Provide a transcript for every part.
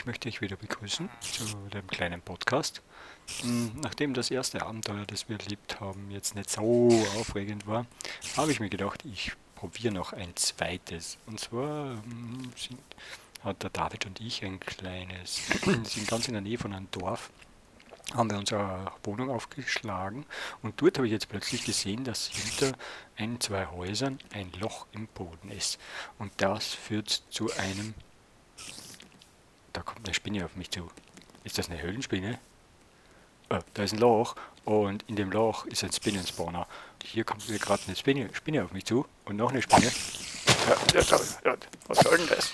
Ich möchte euch wieder begrüßen zu dem kleinen Podcast. Hm, nachdem das erste Abenteuer, das wir erlebt haben, jetzt nicht so aufregend war, habe ich mir gedacht, ich probiere noch ein zweites. Und zwar hm, sind, hat der David und ich ein kleines, sind ganz in der Nähe von einem Dorf, haben wir unsere Wohnung aufgeschlagen und dort habe ich jetzt plötzlich gesehen, dass hinter ein, zwei Häusern ein Loch im Boden ist. Und das führt zu einem da kommt eine Spinne auf mich zu. Ist das eine Höhlenspinne? Oh, da ist ein Loch und in dem Loch ist ein Spinnenspawner. Hier kommt mir gerade eine Spinne, Spinne auf mich zu und noch eine Spinne. Was soll denn das?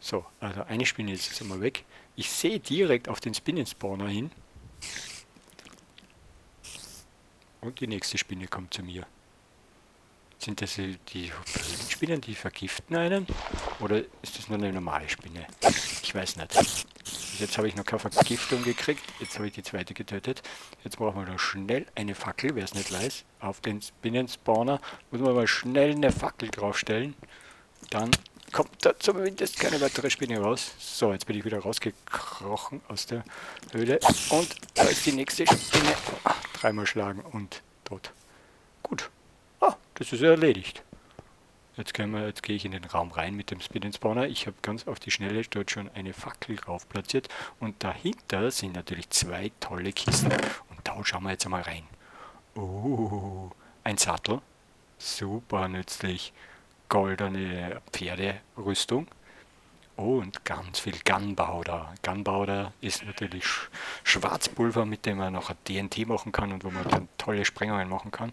So, also eine Spinne ist jetzt einmal weg. Ich sehe direkt auf den Spinnenspawner hin. Und die nächste Spinne kommt zu mir. Sind das die Spinnen, die vergiften einen? Oder ist das nur eine normale Spinne? Ich weiß nicht. Jetzt habe ich noch keine Vergiftung gekriegt. Jetzt habe ich die zweite getötet. Jetzt brauchen wir noch schnell eine Fackel, wer es nicht weiß. Auf den Spinnenspawner muss man mal schnell eine Fackel draufstellen. Dann kommt da zumindest keine weitere Spinne raus. So, jetzt bin ich wieder rausgekrochen aus der Höhle. Und da ist die nächste Spinne. Dreimal schlagen und tot. Das ist erledigt. Jetzt, wir, jetzt gehe ich in den Raum rein mit dem Spin Spawner. Ich habe ganz auf die Schnelle dort schon eine Fackel drauf platziert. Und dahinter sind natürlich zwei tolle Kisten. Und da schauen wir jetzt einmal rein. Oh, ein Sattel. Super nützlich. Goldene Pferderüstung. Und ganz viel Gunpowder. Gunpowder ist natürlich Schwarzpulver, mit dem man noch TNT machen kann und wo man dann tolle Sprengungen machen kann.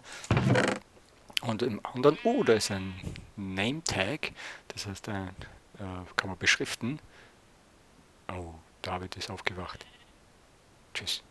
Und im anderen, oh, da ist ein Name Tag, das heißt, ein, äh, kann man beschriften. Oh, David ist aufgewacht. Tschüss.